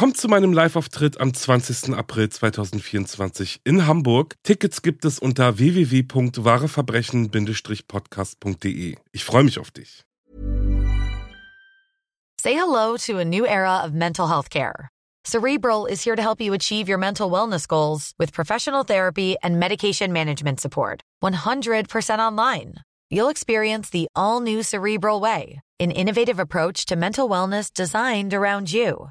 Kommt zu meinem Live-Auftritt am 20. April 2024 in Hamburg. Tickets gibt es unter www.wahreverbrechen-podcast.de. Ich freue mich auf dich. Say hello to a new era of mental health care. Cerebral is here to help you achieve your mental wellness goals with professional therapy and medication management support. 100% online. You'll experience the all new Cerebral Way, an innovative approach to mental wellness designed around you.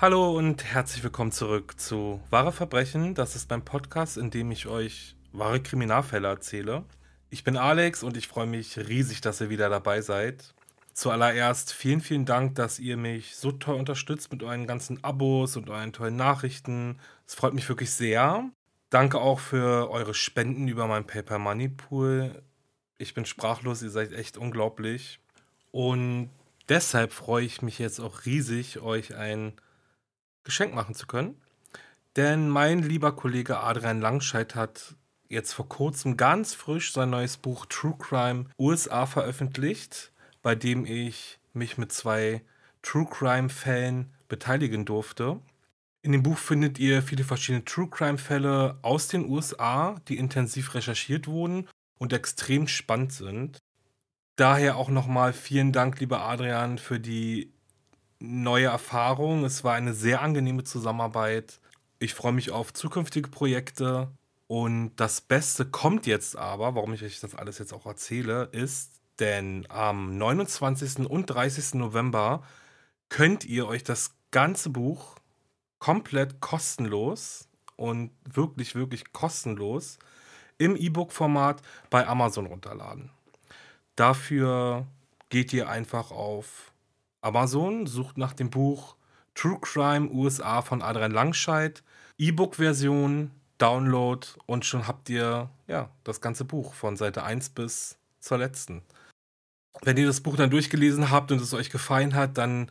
Hallo und herzlich willkommen zurück zu Wahre Verbrechen. Das ist mein Podcast, in dem ich euch wahre Kriminalfälle erzähle. Ich bin Alex und ich freue mich riesig, dass ihr wieder dabei seid. Zuallererst vielen, vielen Dank, dass ihr mich so toll unterstützt mit euren ganzen Abos und euren tollen Nachrichten. Es freut mich wirklich sehr. Danke auch für eure Spenden über mein Paper Money Pool. Ich bin sprachlos, ihr seid echt unglaublich. Und deshalb freue ich mich jetzt auch riesig, euch ein Geschenk machen zu können. Denn mein lieber Kollege Adrian Langscheid hat jetzt vor kurzem ganz frisch sein neues Buch True Crime USA veröffentlicht, bei dem ich mich mit zwei True Crime Fällen beteiligen durfte. In dem Buch findet ihr viele verschiedene True Crime Fälle aus den USA, die intensiv recherchiert wurden und extrem spannend sind. Daher auch nochmal vielen Dank, lieber Adrian, für die neue Erfahrung. Es war eine sehr angenehme Zusammenarbeit. Ich freue mich auf zukünftige Projekte. Und das Beste kommt jetzt aber, warum ich euch das alles jetzt auch erzähle, ist, denn am 29. und 30. November könnt ihr euch das ganze Buch komplett kostenlos und wirklich, wirklich kostenlos im E-Book-Format bei Amazon runterladen. Dafür geht ihr einfach auf Amazon, sucht nach dem Buch True Crime USA von Adrian Langscheid, E-Book-Version, Download und schon habt ihr ja das ganze Buch von Seite 1 bis zur letzten. Wenn ihr das Buch dann durchgelesen habt und es euch gefallen hat, dann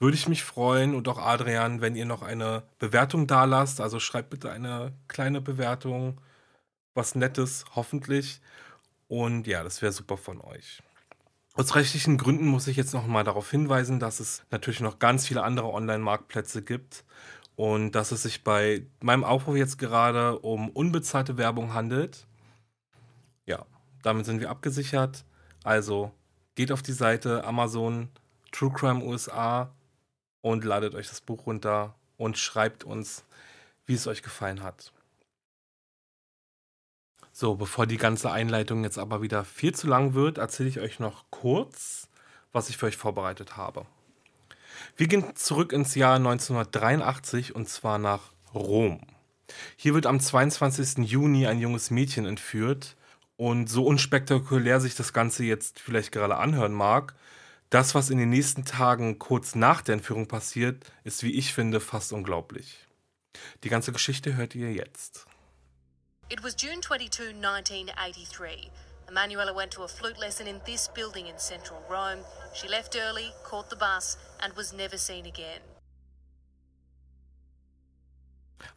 würde ich mich freuen und auch Adrian, wenn ihr noch eine Bewertung da lasst. Also schreibt bitte eine kleine Bewertung, was Nettes, hoffentlich. Und ja, das wäre super von euch. Aus rechtlichen Gründen muss ich jetzt noch mal darauf hinweisen, dass es natürlich noch ganz viele andere Online-Marktplätze gibt und dass es sich bei meinem Aufruf jetzt gerade um unbezahlte Werbung handelt. Ja, damit sind wir abgesichert. Also geht auf die Seite Amazon True Crime USA und ladet euch das Buch runter und schreibt uns, wie es euch gefallen hat. So, bevor die ganze Einleitung jetzt aber wieder viel zu lang wird, erzähle ich euch noch kurz, was ich für euch vorbereitet habe. Wir gehen zurück ins Jahr 1983 und zwar nach Rom. Hier wird am 22. Juni ein junges Mädchen entführt und so unspektakulär sich das Ganze jetzt vielleicht gerade anhören mag, das, was in den nächsten Tagen kurz nach der Entführung passiert, ist, wie ich finde, fast unglaublich. Die ganze Geschichte hört ihr jetzt. It was June 22, 1983. Emanuela went to a flute lesson in this building in central Rome. She left early, caught the bus, and was never seen again.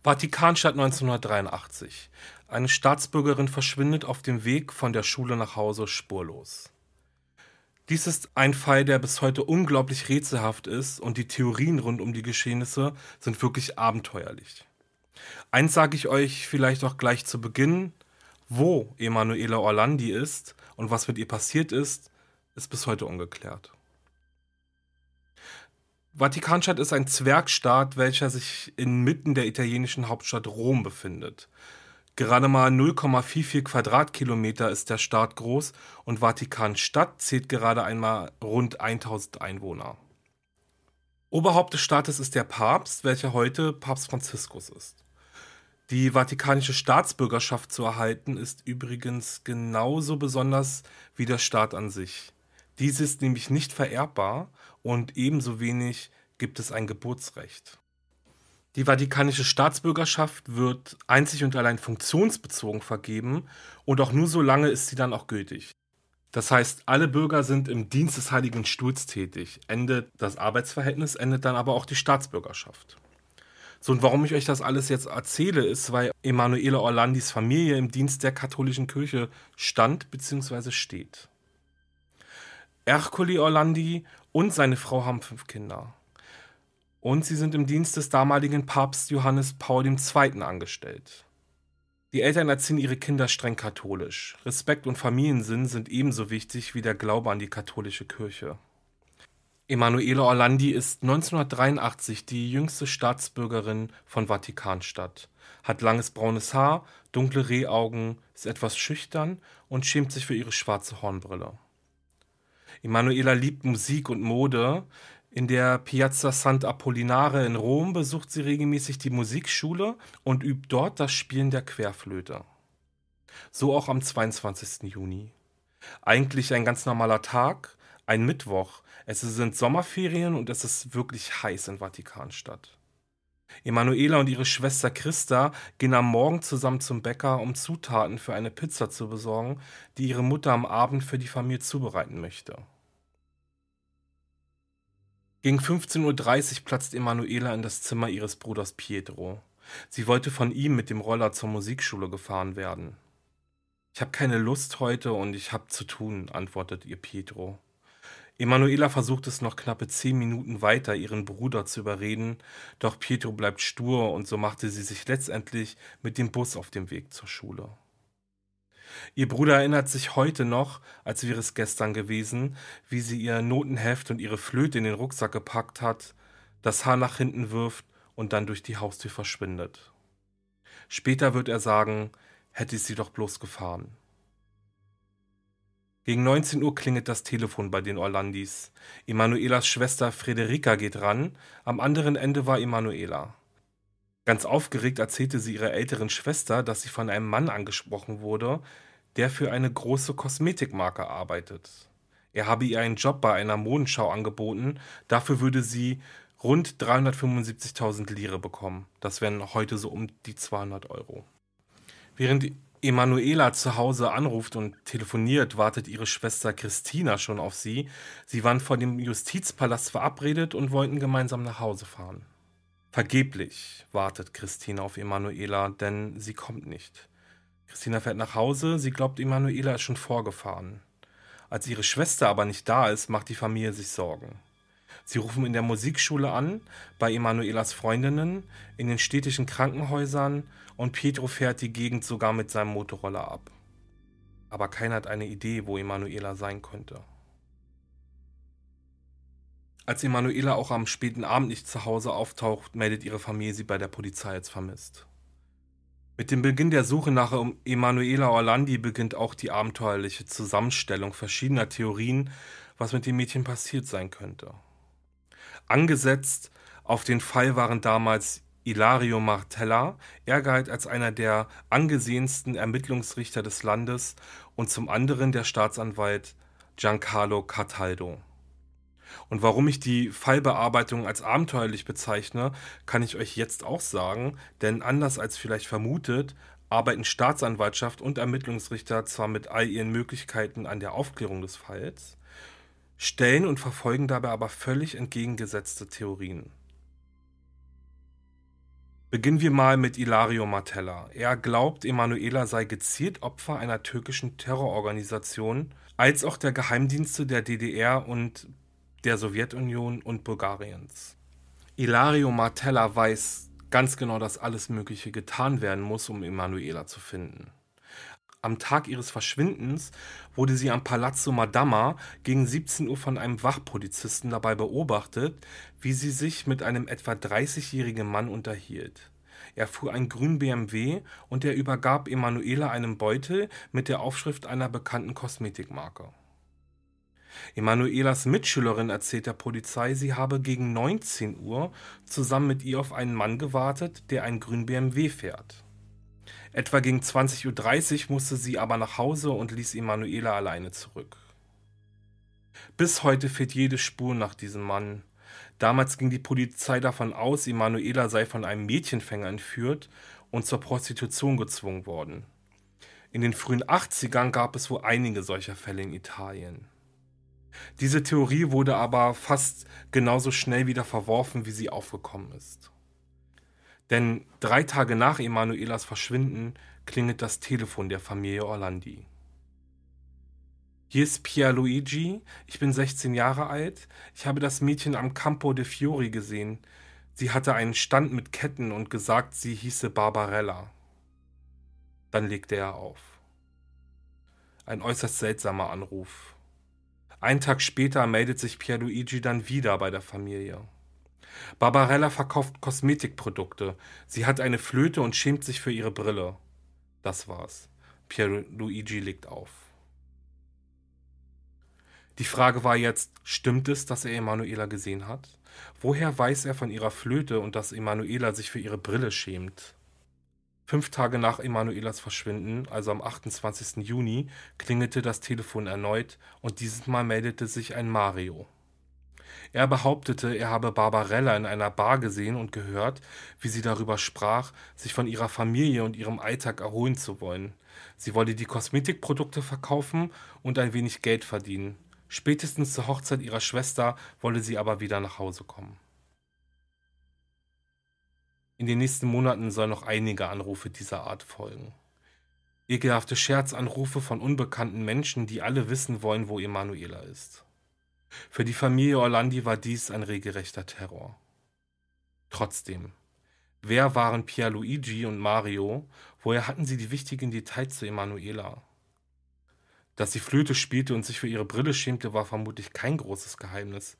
Vatikanstadt 1983. Eine Staatsbürgerin verschwindet auf dem Weg von der Schule nach Hause spurlos. Dies ist ein Fall, der bis heute unglaublich rätselhaft ist und die Theorien rund um die Geschehnisse sind wirklich abenteuerlich. Eins sage ich euch vielleicht auch gleich zu Beginn, wo Emanuela Orlandi ist und was mit ihr passiert ist, ist bis heute ungeklärt. Vatikanstadt ist ein Zwergstaat, welcher sich inmitten der italienischen Hauptstadt Rom befindet. Gerade mal 0,44 Quadratkilometer ist der Staat groß und Vatikanstadt zählt gerade einmal rund 1000 Einwohner. Oberhaupt des Staates ist der Papst, welcher heute Papst Franziskus ist. Die vatikanische Staatsbürgerschaft zu erhalten ist übrigens genauso besonders wie der Staat an sich. Dies ist nämlich nicht vererbbar und ebenso wenig gibt es ein Geburtsrecht. Die vatikanische Staatsbürgerschaft wird einzig und allein funktionsbezogen vergeben und auch nur so lange ist sie dann auch gültig. Das heißt, alle Bürger sind im Dienst des Heiligen Stuhls tätig. Endet das Arbeitsverhältnis, endet dann aber auch die Staatsbürgerschaft. So, und warum ich euch das alles jetzt erzähle, ist, weil Emanuele Orlandis Familie im Dienst der katholischen Kirche stand bzw. steht. Ercole Orlandi und seine Frau haben fünf Kinder. Und sie sind im Dienst des damaligen Papst Johannes Paul II. angestellt. Die Eltern erziehen ihre Kinder streng katholisch. Respekt und Familiensinn sind ebenso wichtig wie der Glaube an die katholische Kirche. Emanuele Orlandi ist 1983 die jüngste Staatsbürgerin von Vatikanstadt, hat langes braunes Haar, dunkle Rehaugen, ist etwas schüchtern und schämt sich für ihre schwarze Hornbrille. Emanuela liebt Musik und Mode. In der Piazza Sant'Apollinare in Rom besucht sie regelmäßig die Musikschule und übt dort das Spielen der Querflöte. So auch am 22. Juni. Eigentlich ein ganz normaler Tag, ein Mittwoch. Es sind Sommerferien und es ist wirklich heiß in Vatikanstadt. Emanuela und ihre Schwester Christa gehen am Morgen zusammen zum Bäcker, um Zutaten für eine Pizza zu besorgen, die ihre Mutter am Abend für die Familie zubereiten möchte. Gegen 15.30 Uhr platzt Emanuela in das Zimmer ihres Bruders Pietro. Sie wollte von ihm mit dem Roller zur Musikschule gefahren werden. Ich habe keine Lust heute und ich habe zu tun, antwortet ihr Pietro. Emanuela versucht es noch knappe zehn Minuten weiter, ihren Bruder zu überreden, doch Pietro bleibt stur und so machte sie sich letztendlich mit dem Bus auf dem Weg zur Schule. Ihr Bruder erinnert sich heute noch, als wäre es gestern gewesen, wie sie ihr Notenheft und ihre Flöte in den Rucksack gepackt hat, das Haar nach hinten wirft und dann durch die Haustür verschwindet. Später wird er sagen, hätte ich sie doch bloß gefahren. Gegen 19 Uhr klingelt das Telefon bei den Orlandis. Emanuelas Schwester Frederika geht ran, am anderen Ende war Emanuela. Ganz aufgeregt erzählte sie ihrer älteren Schwester, dass sie von einem Mann angesprochen wurde, der für eine große Kosmetikmarke arbeitet. Er habe ihr einen Job bei einer Modenschau angeboten, dafür würde sie rund 375.000 Lire bekommen. Das wären heute so um die 200 Euro. Während Emanuela zu Hause anruft und telefoniert, wartet ihre Schwester Christina schon auf sie. Sie waren vor dem Justizpalast verabredet und wollten gemeinsam nach Hause fahren. Vergeblich wartet Christina auf Emanuela, denn sie kommt nicht. Christina fährt nach Hause, sie glaubt, Emanuela ist schon vorgefahren. Als ihre Schwester aber nicht da ist, macht die Familie sich Sorgen. Sie rufen in der Musikschule an, bei Emanuelas Freundinnen, in den städtischen Krankenhäusern und Pietro fährt die Gegend sogar mit seinem Motorroller ab. Aber keiner hat eine Idee, wo Emanuela sein könnte. Als Emanuela auch am späten Abend nicht zu Hause auftaucht, meldet ihre Familie sie bei der Polizei als vermisst. Mit dem Beginn der Suche nach Emanuela Orlandi beginnt auch die abenteuerliche Zusammenstellung verschiedener Theorien, was mit dem Mädchen passiert sein könnte. Angesetzt auf den Fall waren damals Ilario Martella, er galt als einer der angesehensten Ermittlungsrichter des Landes und zum anderen der Staatsanwalt Giancarlo Cataldo. Und warum ich die Fallbearbeitung als abenteuerlich bezeichne, kann ich euch jetzt auch sagen, denn anders als vielleicht vermutet, arbeiten Staatsanwaltschaft und Ermittlungsrichter zwar mit all ihren Möglichkeiten an der Aufklärung des Falls, stellen und verfolgen dabei aber völlig entgegengesetzte Theorien. Beginnen wir mal mit Ilario Martella. Er glaubt, Emanuela sei gezielt Opfer einer türkischen Terrororganisation, als auch der Geheimdienste der DDR und der Sowjetunion und Bulgariens. Ilario Martella weiß ganz genau, dass alles Mögliche getan werden muss, um Emanuela zu finden. Am Tag ihres Verschwindens wurde sie am Palazzo Madama gegen 17 Uhr von einem Wachpolizisten dabei beobachtet, wie sie sich mit einem etwa 30-jährigen Mann unterhielt. Er fuhr einen grünen BMW und er übergab Emanuela einen Beutel mit der Aufschrift einer bekannten Kosmetikmarke. Emanuelas Mitschülerin erzählt der Polizei, sie habe gegen 19 Uhr zusammen mit ihr auf einen Mann gewartet, der einen grünen BMW fährt. Etwa gegen 20.30 Uhr musste sie aber nach Hause und ließ Emanuela alleine zurück. Bis heute fehlt jede Spur nach diesem Mann. Damals ging die Polizei davon aus, Emanuela sei von einem Mädchenfänger entführt und zur Prostitution gezwungen worden. In den frühen 80ern gab es wohl einige solcher Fälle in Italien. Diese Theorie wurde aber fast genauso schnell wieder verworfen, wie sie aufgekommen ist. Denn drei Tage nach Emanuelas Verschwinden klingelt das Telefon der Familie Orlandi. Hier ist Pierluigi, ich bin 16 Jahre alt. Ich habe das Mädchen am Campo de Fiori gesehen. Sie hatte einen Stand mit Ketten und gesagt, sie hieße Barbarella. Dann legte er auf. Ein äußerst seltsamer Anruf. Einen Tag später meldet sich Pierluigi dann wieder bei der Familie. Barbarella verkauft Kosmetikprodukte. Sie hat eine Flöte und schämt sich für ihre Brille. Das war's. Pierluigi legt auf. Die Frage war jetzt, stimmt es, dass er Emanuela gesehen hat? Woher weiß er von ihrer Flöte und dass Emanuela sich für ihre Brille schämt? Fünf Tage nach Emanuelas Verschwinden, also am 28. Juni, klingelte das Telefon erneut und dieses Mal meldete sich ein Mario. Er behauptete, er habe Barbarella in einer Bar gesehen und gehört, wie sie darüber sprach, sich von ihrer Familie und ihrem Alltag erholen zu wollen. Sie wolle die Kosmetikprodukte verkaufen und ein wenig Geld verdienen. Spätestens zur Hochzeit ihrer Schwester wolle sie aber wieder nach Hause kommen. In den nächsten Monaten sollen noch einige Anrufe dieser Art folgen. Ekelhafte Scherzanrufe von unbekannten Menschen, die alle wissen wollen, wo Emanuela ist. Für die Familie Orlandi war dies ein regelrechter Terror. Trotzdem, wer waren Pierluigi und Mario? Woher hatten sie die wichtigen Details zu Emanuela? Dass sie Flöte spielte und sich für ihre Brille schämte, war vermutlich kein großes Geheimnis.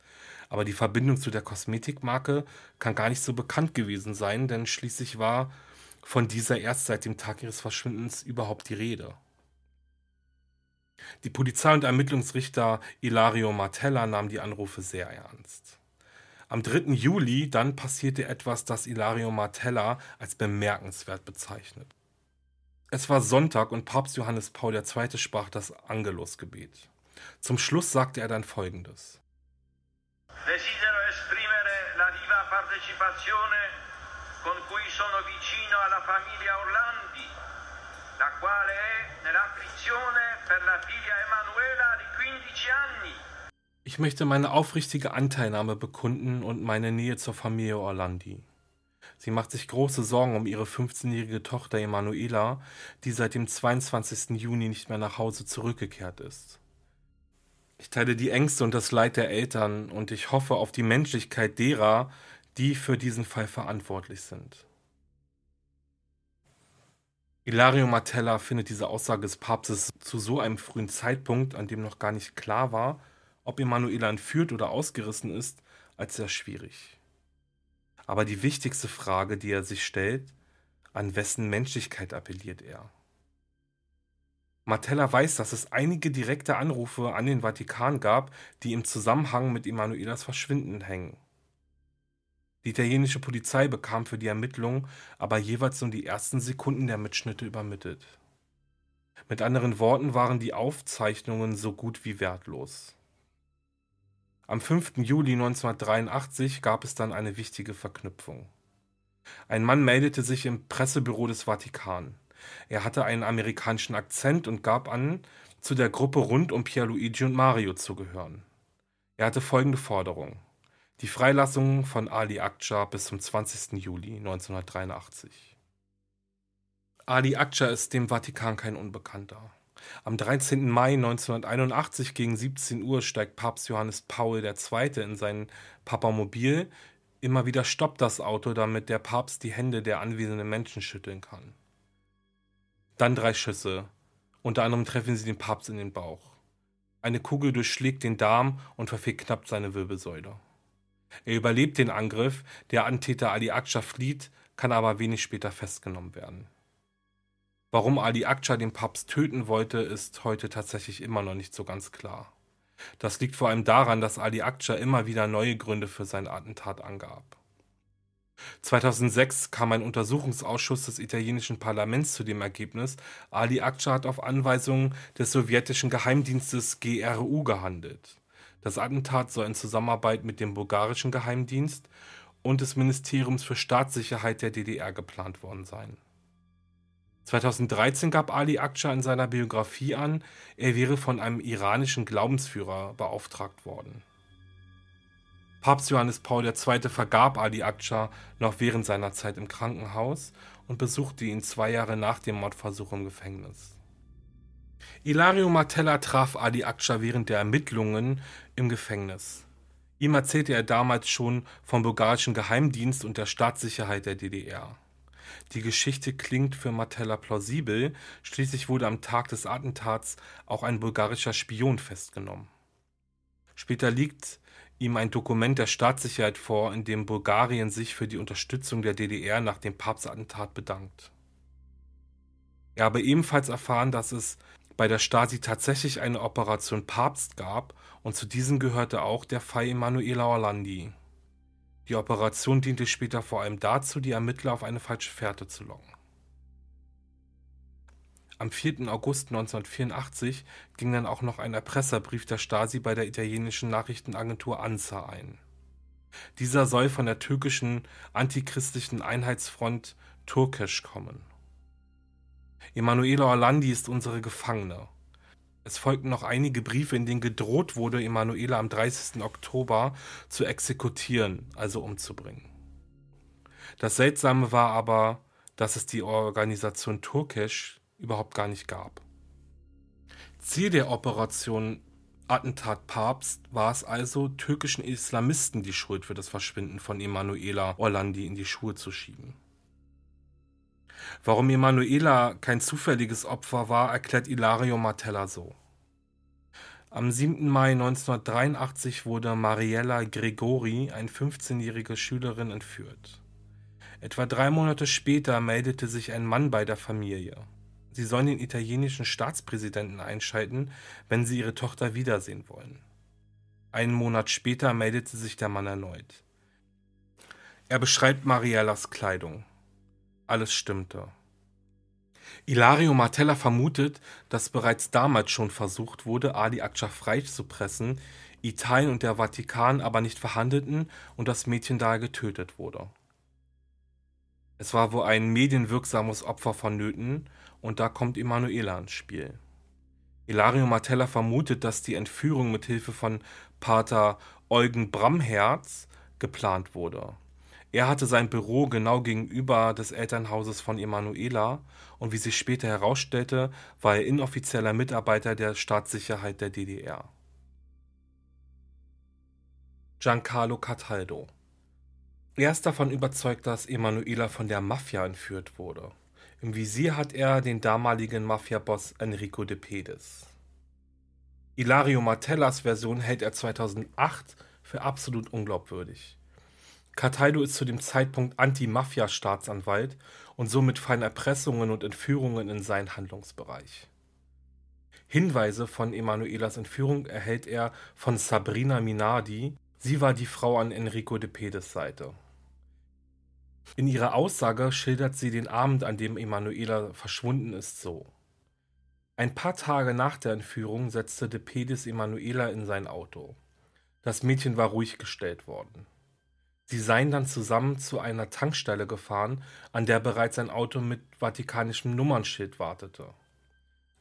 Aber die Verbindung zu der Kosmetikmarke kann gar nicht so bekannt gewesen sein, denn schließlich war von dieser erst seit dem Tag ihres Verschwindens überhaupt die Rede. Die Polizei und Ermittlungsrichter Ilario Martella nahmen die Anrufe sehr ernst. Am 3. Juli dann passierte etwas, das Ilario Martella als bemerkenswert bezeichnet. Es war Sonntag und Papst Johannes Paul II. sprach das Angelusgebet. Zum Schluss sagte er dann folgendes. Desidero esprimere la viva partecipazione con cui sono vicino alla famiglia Orlandi, la quale è nell'afflizione per la figlia Emanuela di 15 anni. Ich möchte meine aufrichtige Anteilnahme bekunden und meine Nähe zur Familie Orlandi. Sie macht sich große Sorgen um ihre 15-jährige Tochter Emanuela, die seit dem 22. Juni nicht mehr nach Hause zurückgekehrt ist. Ich teile die Ängste und das Leid der Eltern und ich hoffe auf die Menschlichkeit derer, die für diesen Fall verantwortlich sind. Ilario Martella findet diese Aussage des Papstes zu so einem frühen Zeitpunkt, an dem noch gar nicht klar war, ob Emanuela entführt oder ausgerissen ist, als sehr schwierig. Aber die wichtigste Frage, die er sich stellt, an wessen Menschlichkeit appelliert er? Martella weiß, dass es einige direkte Anrufe an den Vatikan gab, die im Zusammenhang mit Emanuelas Verschwinden hängen. Die italienische Polizei bekam für die Ermittlungen aber jeweils nur die ersten Sekunden der Mitschnitte übermittelt. Mit anderen Worten waren die Aufzeichnungen so gut wie wertlos. Am 5. Juli 1983 gab es dann eine wichtige Verknüpfung. Ein Mann meldete sich im Pressebüro des Vatikan. Er hatte einen amerikanischen Akzent und gab an, zu der Gruppe rund um Pierluigi und Mario zu gehören. Er hatte folgende Forderung. Die Freilassung von Ali Akça bis zum 20. Juli 1983. Ali Akça ist dem Vatikan kein Unbekannter. Am 13. Mai 1981 gegen 17 Uhr steigt Papst Johannes Paul II. in sein Papamobil. Immer wieder stoppt das Auto, damit der Papst die Hände der anwesenden Menschen schütteln kann. Dann drei Schüsse. Unter anderem treffen sie den Papst in den Bauch. Eine Kugel durchschlägt den Darm und verfehlt knapp seine Wirbelsäule. Er überlebt den Angriff, der Antäter Ali Akça flieht, kann aber wenig später festgenommen werden. Warum Ali Akça den Papst töten wollte, ist heute tatsächlich immer noch nicht so ganz klar. Das liegt vor allem daran, dass Ali Akça immer wieder neue Gründe für sein Attentat angab. 2006 kam ein Untersuchungsausschuss des italienischen Parlaments zu dem Ergebnis, Ali Akça hat auf Anweisung des sowjetischen Geheimdienstes GRU gehandelt. Das Attentat soll in Zusammenarbeit mit dem bulgarischen Geheimdienst und des Ministeriums für Staatssicherheit der DDR geplant worden sein. 2013 gab Ali Akça in seiner Biografie an, er wäre von einem iranischen Glaubensführer beauftragt worden. Papst Johannes Paul II. vergab Ali Akça noch während seiner Zeit im Krankenhaus und besuchte ihn zwei Jahre nach dem Mordversuch im Gefängnis. Ilario Martella traf Ali Akça während der Ermittlungen im Gefängnis. Ihm erzählte er damals schon vom bulgarischen Geheimdienst und der Staatssicherheit der DDR. Die Geschichte klingt für Martella plausibel, schließlich wurde am Tag des Attentats auch ein bulgarischer Spion festgenommen. Später liegt ihm ein Dokument der Staatssicherheit vor, in dem Bulgarien sich für die Unterstützung der DDR nach dem Papstattentat bedankt. Er habe ebenfalls erfahren, dass es bei der Stasi tatsächlich eine Operation Papst gab und zu diesen gehörte auch der Fall Emanuela Orlandi. Die Operation diente später vor allem dazu, die Ermittler auf eine falsche Fährte zu locken. Am 4. August 1984 ging dann auch noch ein Erpresserbrief der Stasi bei der italienischen Nachrichtenagentur ANSA ein. Dieser soll von der türkischen antichristlichen Einheitsfront Turkisch kommen. Emanuela Orlandi ist unsere Gefangene. Es folgten noch einige Briefe, in denen gedroht wurde, Emanuela am 30. Oktober zu exekutieren, also umzubringen. Das Seltsame war aber, dass es die Organisation Turkisch überhaupt gar nicht gab. Ziel der Operation Attentat Papst war es also, türkischen Islamisten die Schuld für das Verschwinden von Emanuela Orlandi in die Schuhe zu schieben. Warum Emanuela kein zufälliges Opfer war, erklärt Ilario Martella so. Am 7. Mai 1983 wurde Mariella Gregori, eine 15-jährige Schülerin, entführt. Etwa drei Monate später meldete sich ein Mann bei der Familie. Sie sollen den italienischen Staatspräsidenten einschalten, wenn sie ihre Tochter wiedersehen wollen. Einen Monat später meldete sich der Mann erneut. Er beschreibt Mariellas Kleidung. Alles stimmte. Ilario Martella vermutet, dass bereits damals schon versucht wurde, Ali Akça freizupressen, Italien und der Vatikan aber nicht verhandelten und das Mädchen daher getötet wurde. Es war wohl ein medienwirksames Opfer vonnöten und da kommt Emanuela ins Spiel. Ilario Martella vermutet, dass die Entführung mit Hilfe von Pater Eugen Bramherz geplant wurde. Er hatte sein Büro genau gegenüber des Elternhauses von Emanuela und wie sich später herausstellte, war er inoffizieller Mitarbeiter der Staatssicherheit der DDR. Giancarlo Cataldo Er ist davon überzeugt, dass Emanuela von der Mafia entführt wurde. Im Visier hat er den damaligen Mafia-Boss Enrico de Pedis. Ilario Martellas Version hält er 2008 für absolut unglaubwürdig. Cataldo ist zu dem Zeitpunkt Anti-Mafia-Staatsanwalt und somit fallen Erpressungen und Entführungen in seinen Handlungsbereich. Hinweise von Emanuelas Entführung erhält er von Sabrina Minardi. Sie war die Frau an Enrico de Pedes Seite. In ihrer Aussage schildert sie den Abend, an dem Emanuela verschwunden ist, so. Ein paar Tage nach der Entführung setzte de Pedis Emanuela in sein Auto. Das Mädchen war ruhig gestellt worden. Sie seien dann zusammen zu einer Tankstelle gefahren, an der bereits ein Auto mit vatikanischem Nummernschild wartete.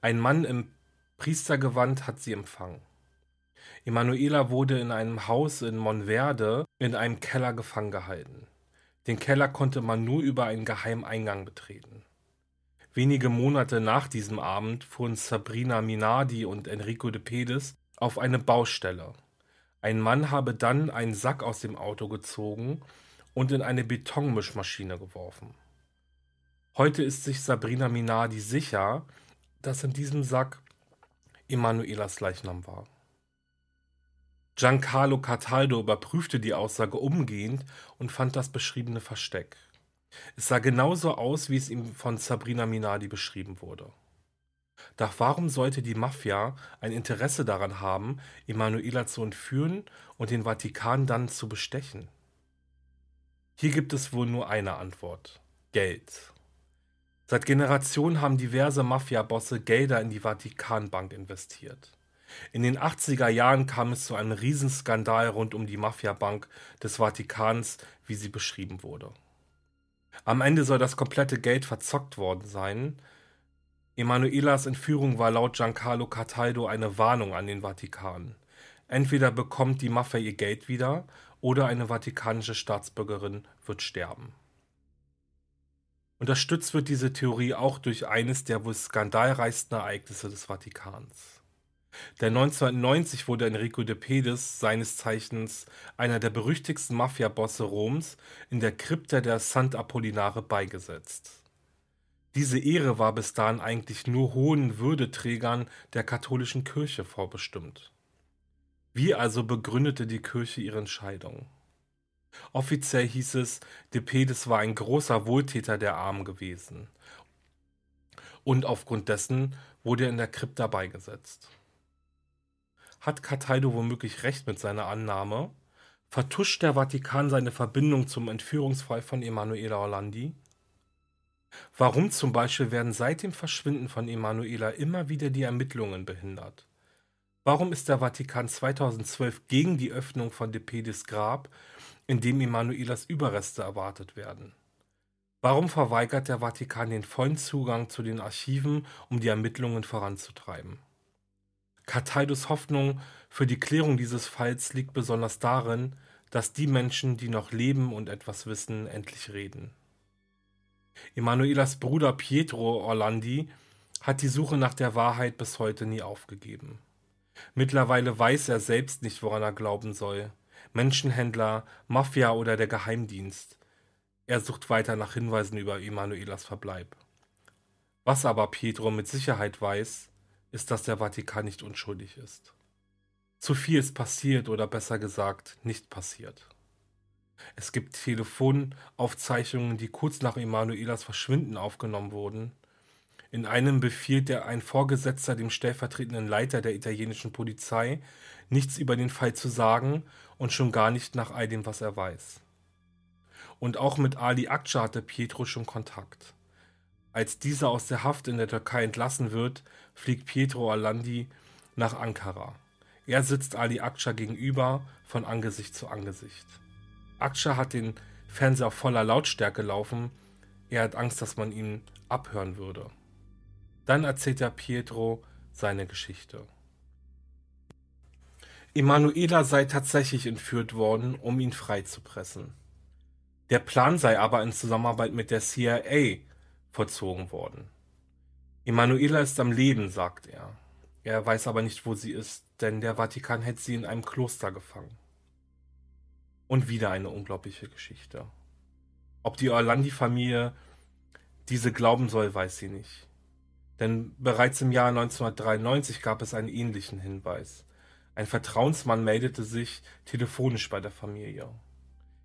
Ein Mann im Priestergewand hat sie empfangen. Emanuela wurde in einem Haus in Monverde in einem Keller gefangen gehalten. Den Keller konnte man nur über einen geheimen Eingang betreten. Wenige Monate nach diesem Abend fuhren Sabrina Minardi und Enrico de Pedis auf eine Baustelle. Ein Mann habe dann einen Sack aus dem Auto gezogen und in eine Betonmischmaschine geworfen. Heute ist sich Sabrina Minardi sicher, dass in diesem Sack Emanuelas Leichnam war. Giancarlo Cataldo überprüfte die Aussage umgehend und fand das beschriebene Versteck. Es sah genauso aus, wie es ihm von Sabrina Minardi beschrieben wurde. Doch warum sollte die Mafia ein Interesse daran haben, Emanuela zu entführen und den Vatikan dann zu bestechen? Hier gibt es wohl nur eine Antwort. Geld. Seit Generationen haben diverse Mafia-Bosse Gelder in die Vatikanbank investiert. In den 80er Jahren kam es zu einem Riesenskandal rund um die Mafiabank des Vatikans, wie sie beschrieben wurde. Am Ende soll das komplette Geld verzockt worden sein. Emanuelas Entführung war laut Giancarlo Cataldo eine Warnung an den Vatikan. Entweder bekommt die Mafia ihr Geld wieder oder eine vatikanische Staatsbürgerin wird sterben. Unterstützt wird diese Theorie auch durch eines der wohl skandalreichsten Ereignisse des Vatikans. Denn 1990 wurde Enrico de Pedis, seines Zeichens einer der berüchtigsten Mafiabosse Roms, in der Krypta der Sant'Apollinare beigesetzt. Diese Ehre war bis dahin eigentlich nur hohen Würdeträgern der katholischen Kirche vorbestimmt. Wie also begründete die Kirche ihre Entscheidung? Offiziell hieß es, de Pedis war ein großer Wohltäter der Armen gewesen. Und aufgrund dessen wurde er in der Krypta beigesetzt. Hat Cataldo womöglich recht mit seiner Annahme? Vertuscht der Vatikan seine Verbindung zum Entführungsfall von Emanuela Orlandi? Warum zum Beispiel werden seit dem Verschwinden von Emanuela immer wieder die Ermittlungen behindert? Warum ist der Vatikan 2012 gegen die Öffnung von De Pedis Grab, in dem Emanuelas Überreste erwartet werden? Warum verweigert der Vatikan den vollen Zugang zu den Archiven, um die Ermittlungen voranzutreiben? Cataldos Hoffnung für die Klärung dieses Falls liegt besonders darin, dass die Menschen, die noch leben und etwas wissen, endlich reden. Emanuelas Bruder Pietro Orlandi hat die Suche nach der Wahrheit bis heute nie aufgegeben. Mittlerweile weiß er selbst nicht, woran er glauben soll. Menschenhändler, Mafia oder der Geheimdienst. Er sucht weiter nach Hinweisen über Emanuelas Verbleib. Was aber Pietro mit Sicherheit weiß, ist, dass der Vatikan nicht unschuldig ist. Zu viel ist passiert oder besser gesagt nicht passiert. Es gibt Telefonaufzeichnungen, die kurz nach Emanuelas Verschwinden aufgenommen wurden. In einem befiehlt der ein Vorgesetzter dem stellvertretenden Leiter der italienischen Polizei, nichts über den Fall zu sagen und schon gar nicht nach all dem, was er weiß. Und auch mit Ali Akça hatte Pietro schon Kontakt. Als dieser aus der Haft in der Türkei entlassen wird, fliegt Pietro Orlandi nach Ankara. Er sitzt Ali Akça gegenüber von Angesicht zu Angesicht. Akça hat den Fernseher voller Lautstärke laufen. Er hat Angst, dass man ihn abhören würde. Dann erzählt er Pietro seine Geschichte. Emanuela sei tatsächlich entführt worden, um ihn freizupressen. Der Plan sei aber in Zusammenarbeit mit der CIA vollzogen worden. Emanuela ist am Leben, sagt er. Er weiß aber nicht, wo sie ist, denn der Vatikan hält sie in einem Kloster gefangen. Und wieder eine unglaubliche Geschichte. Ob die Orlandi-Familie diese glauben soll, weiß sie nicht. Denn bereits im Jahr 1993 gab es einen ähnlichen Hinweis. Ein Vertrauensmann meldete sich telefonisch bei der Familie.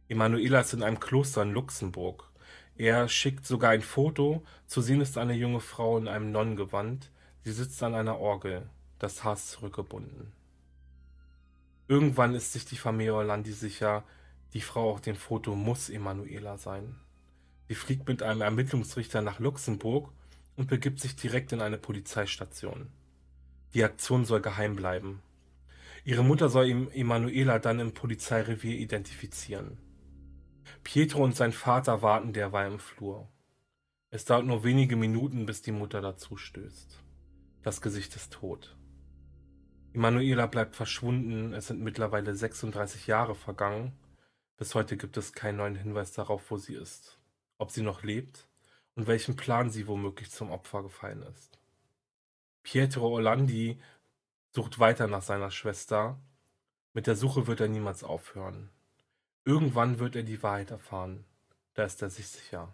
Emanuela ist in einem Kloster in Luxemburg. Er schickt sogar ein Foto. Zu sehen ist eine junge Frau in einem Nonnengewand. Sie sitzt an einer Orgel, das Haar zurückgebunden. Irgendwann ist sich die Familie Orlandi sicher, die Frau auf dem Foto muss Emanuela sein. Sie fliegt mit einem Ermittlungsrichter nach Luxemburg und begibt sich direkt in eine Polizeistation. Die Aktion soll geheim bleiben. Ihre Mutter soll Emanuela dann im Polizeirevier identifizieren. Pietro und sein Vater warten derweil im Flur. Es dauert nur wenige Minuten, bis die Mutter dazu stößt. Das Gesicht ist tot. Emanuela bleibt verschwunden, es sind mittlerweile 36 Jahre vergangen. Bis heute gibt es keinen neuen Hinweis darauf, wo sie ist, ob sie noch lebt und welchen Plan sie womöglich zum Opfer gefallen ist. Pietro Orlandi sucht weiter nach seiner Schwester. Mit der Suche wird er niemals aufhören. Irgendwann wird er die Wahrheit erfahren. Da ist er sich sicher.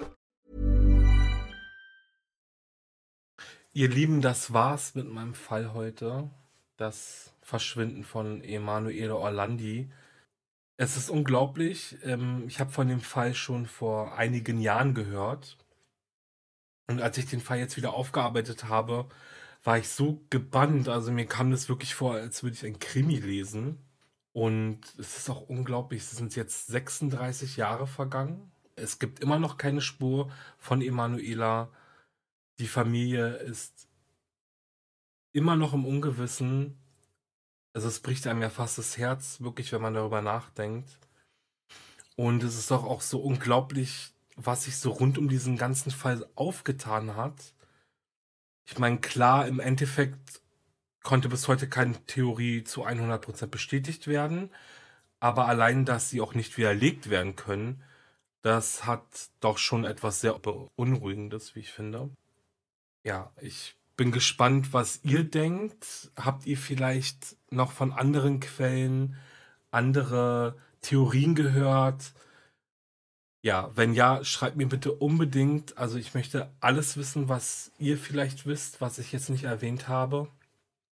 Ihr Lieben, das war's mit meinem Fall heute. Das Verschwinden von Emanuele Orlandi. Es ist unglaublich. Ähm, ich habe von dem Fall schon vor einigen Jahren gehört. Und als ich den Fall jetzt wieder aufgearbeitet habe, war ich so gebannt. Also mir kam das wirklich vor, als würde ich ein Krimi lesen. Und es ist auch unglaublich. Es sind jetzt 36 Jahre vergangen. Es gibt immer noch keine Spur von Emanuela. Die Familie ist immer noch im Ungewissen. Also es bricht einem ja fast das Herz, wirklich, wenn man darüber nachdenkt. Und es ist doch auch so unglaublich, was sich so rund um diesen ganzen Fall aufgetan hat. Ich meine, klar, im Endeffekt konnte bis heute keine Theorie zu 100% bestätigt werden. Aber allein, dass sie auch nicht widerlegt werden können, das hat doch schon etwas sehr Beunruhigendes, wie ich finde. Ja, ich bin gespannt, was ihr denkt. Habt ihr vielleicht noch von anderen Quellen andere Theorien gehört? Ja, wenn ja, schreibt mir bitte unbedingt. Also ich möchte alles wissen, was ihr vielleicht wisst, was ich jetzt nicht erwähnt habe.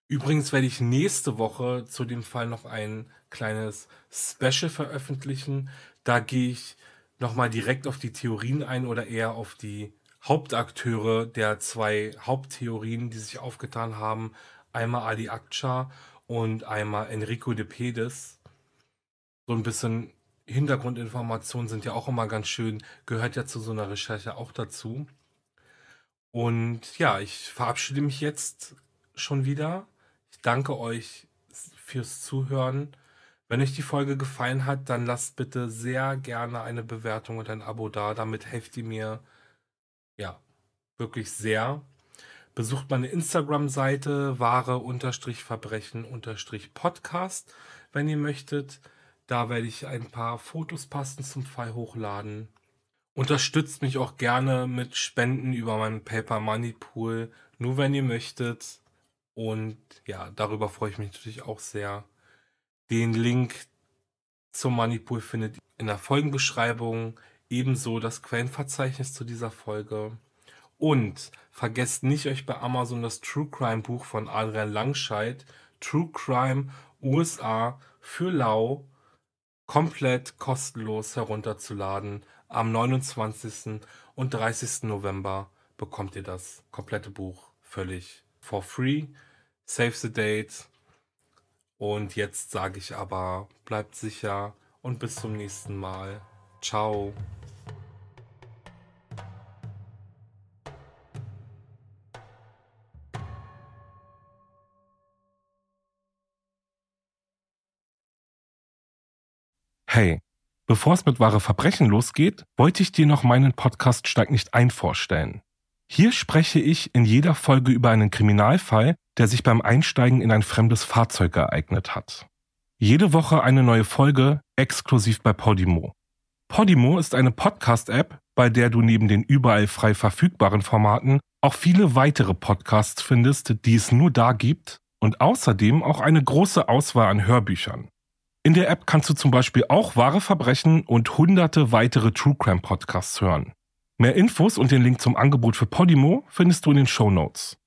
Übrigens werde ich nächste Woche zu dem Fall noch ein kleines Special veröffentlichen. Da gehe ich nochmal direkt auf die Theorien ein oder eher auf die Hauptakteure der zwei Haupttheorien, die sich aufgetan haben. Einmal Ali Akça und einmal Enrico de Pedes. So ein bisschen Hintergrundinformationen sind ja auch immer ganz schön, gehört ja zu so einer Recherche auch dazu. Und ja, ich verabschiede mich jetzt schon wieder. Ich danke euch fürs Zuhören. Wenn euch die Folge gefallen hat, dann lasst bitte sehr gerne eine Bewertung und ein Abo da. Damit helft ihr mir ja wirklich sehr. Besucht meine Instagram-Seite wahre-verbrechen-podcast, wenn ihr möchtet. Da werde ich ein paar Fotos passend zum Fall hochladen. Unterstützt mich auch gerne mit Spenden über meinen Paper Money Pool, nur wenn ihr möchtet. Und ja, darüber freue ich mich natürlich auch sehr. Den Link zum Money Pool findet ihr in der Folgenbeschreibung, ebenso das Quellenverzeichnis zu dieser Folge. Und vergesst nicht, euch bei Amazon das True Crime Buch von Adrian Langscheid, True Crime USA für Lau, komplett kostenlos herunterzuladen. Am 29. und 30. November bekommt ihr das komplette Buch völlig for free. Save the date. Und jetzt sage ich aber, bleibt sicher und bis zum nächsten Mal. Ciao. Hey, bevor es mit wahre Verbrechen losgeht, wollte ich dir noch meinen Podcast Steig nicht ein vorstellen. Hier spreche ich in jeder Folge über einen Kriminalfall, der sich beim Einsteigen in ein fremdes Fahrzeug ereignet hat. Jede Woche eine neue Folge, exklusiv bei Podimo. Podimo ist eine Podcast-App, bei der du neben den überall frei verfügbaren Formaten auch viele weitere Podcasts findest, die es nur da gibt und außerdem auch eine große Auswahl an Hörbüchern. In der App kannst du zum Beispiel auch wahre Verbrechen und hunderte weitere True Crime Podcasts hören. Mehr Infos und den Link zum Angebot für Podimo findest du in den Show Notes.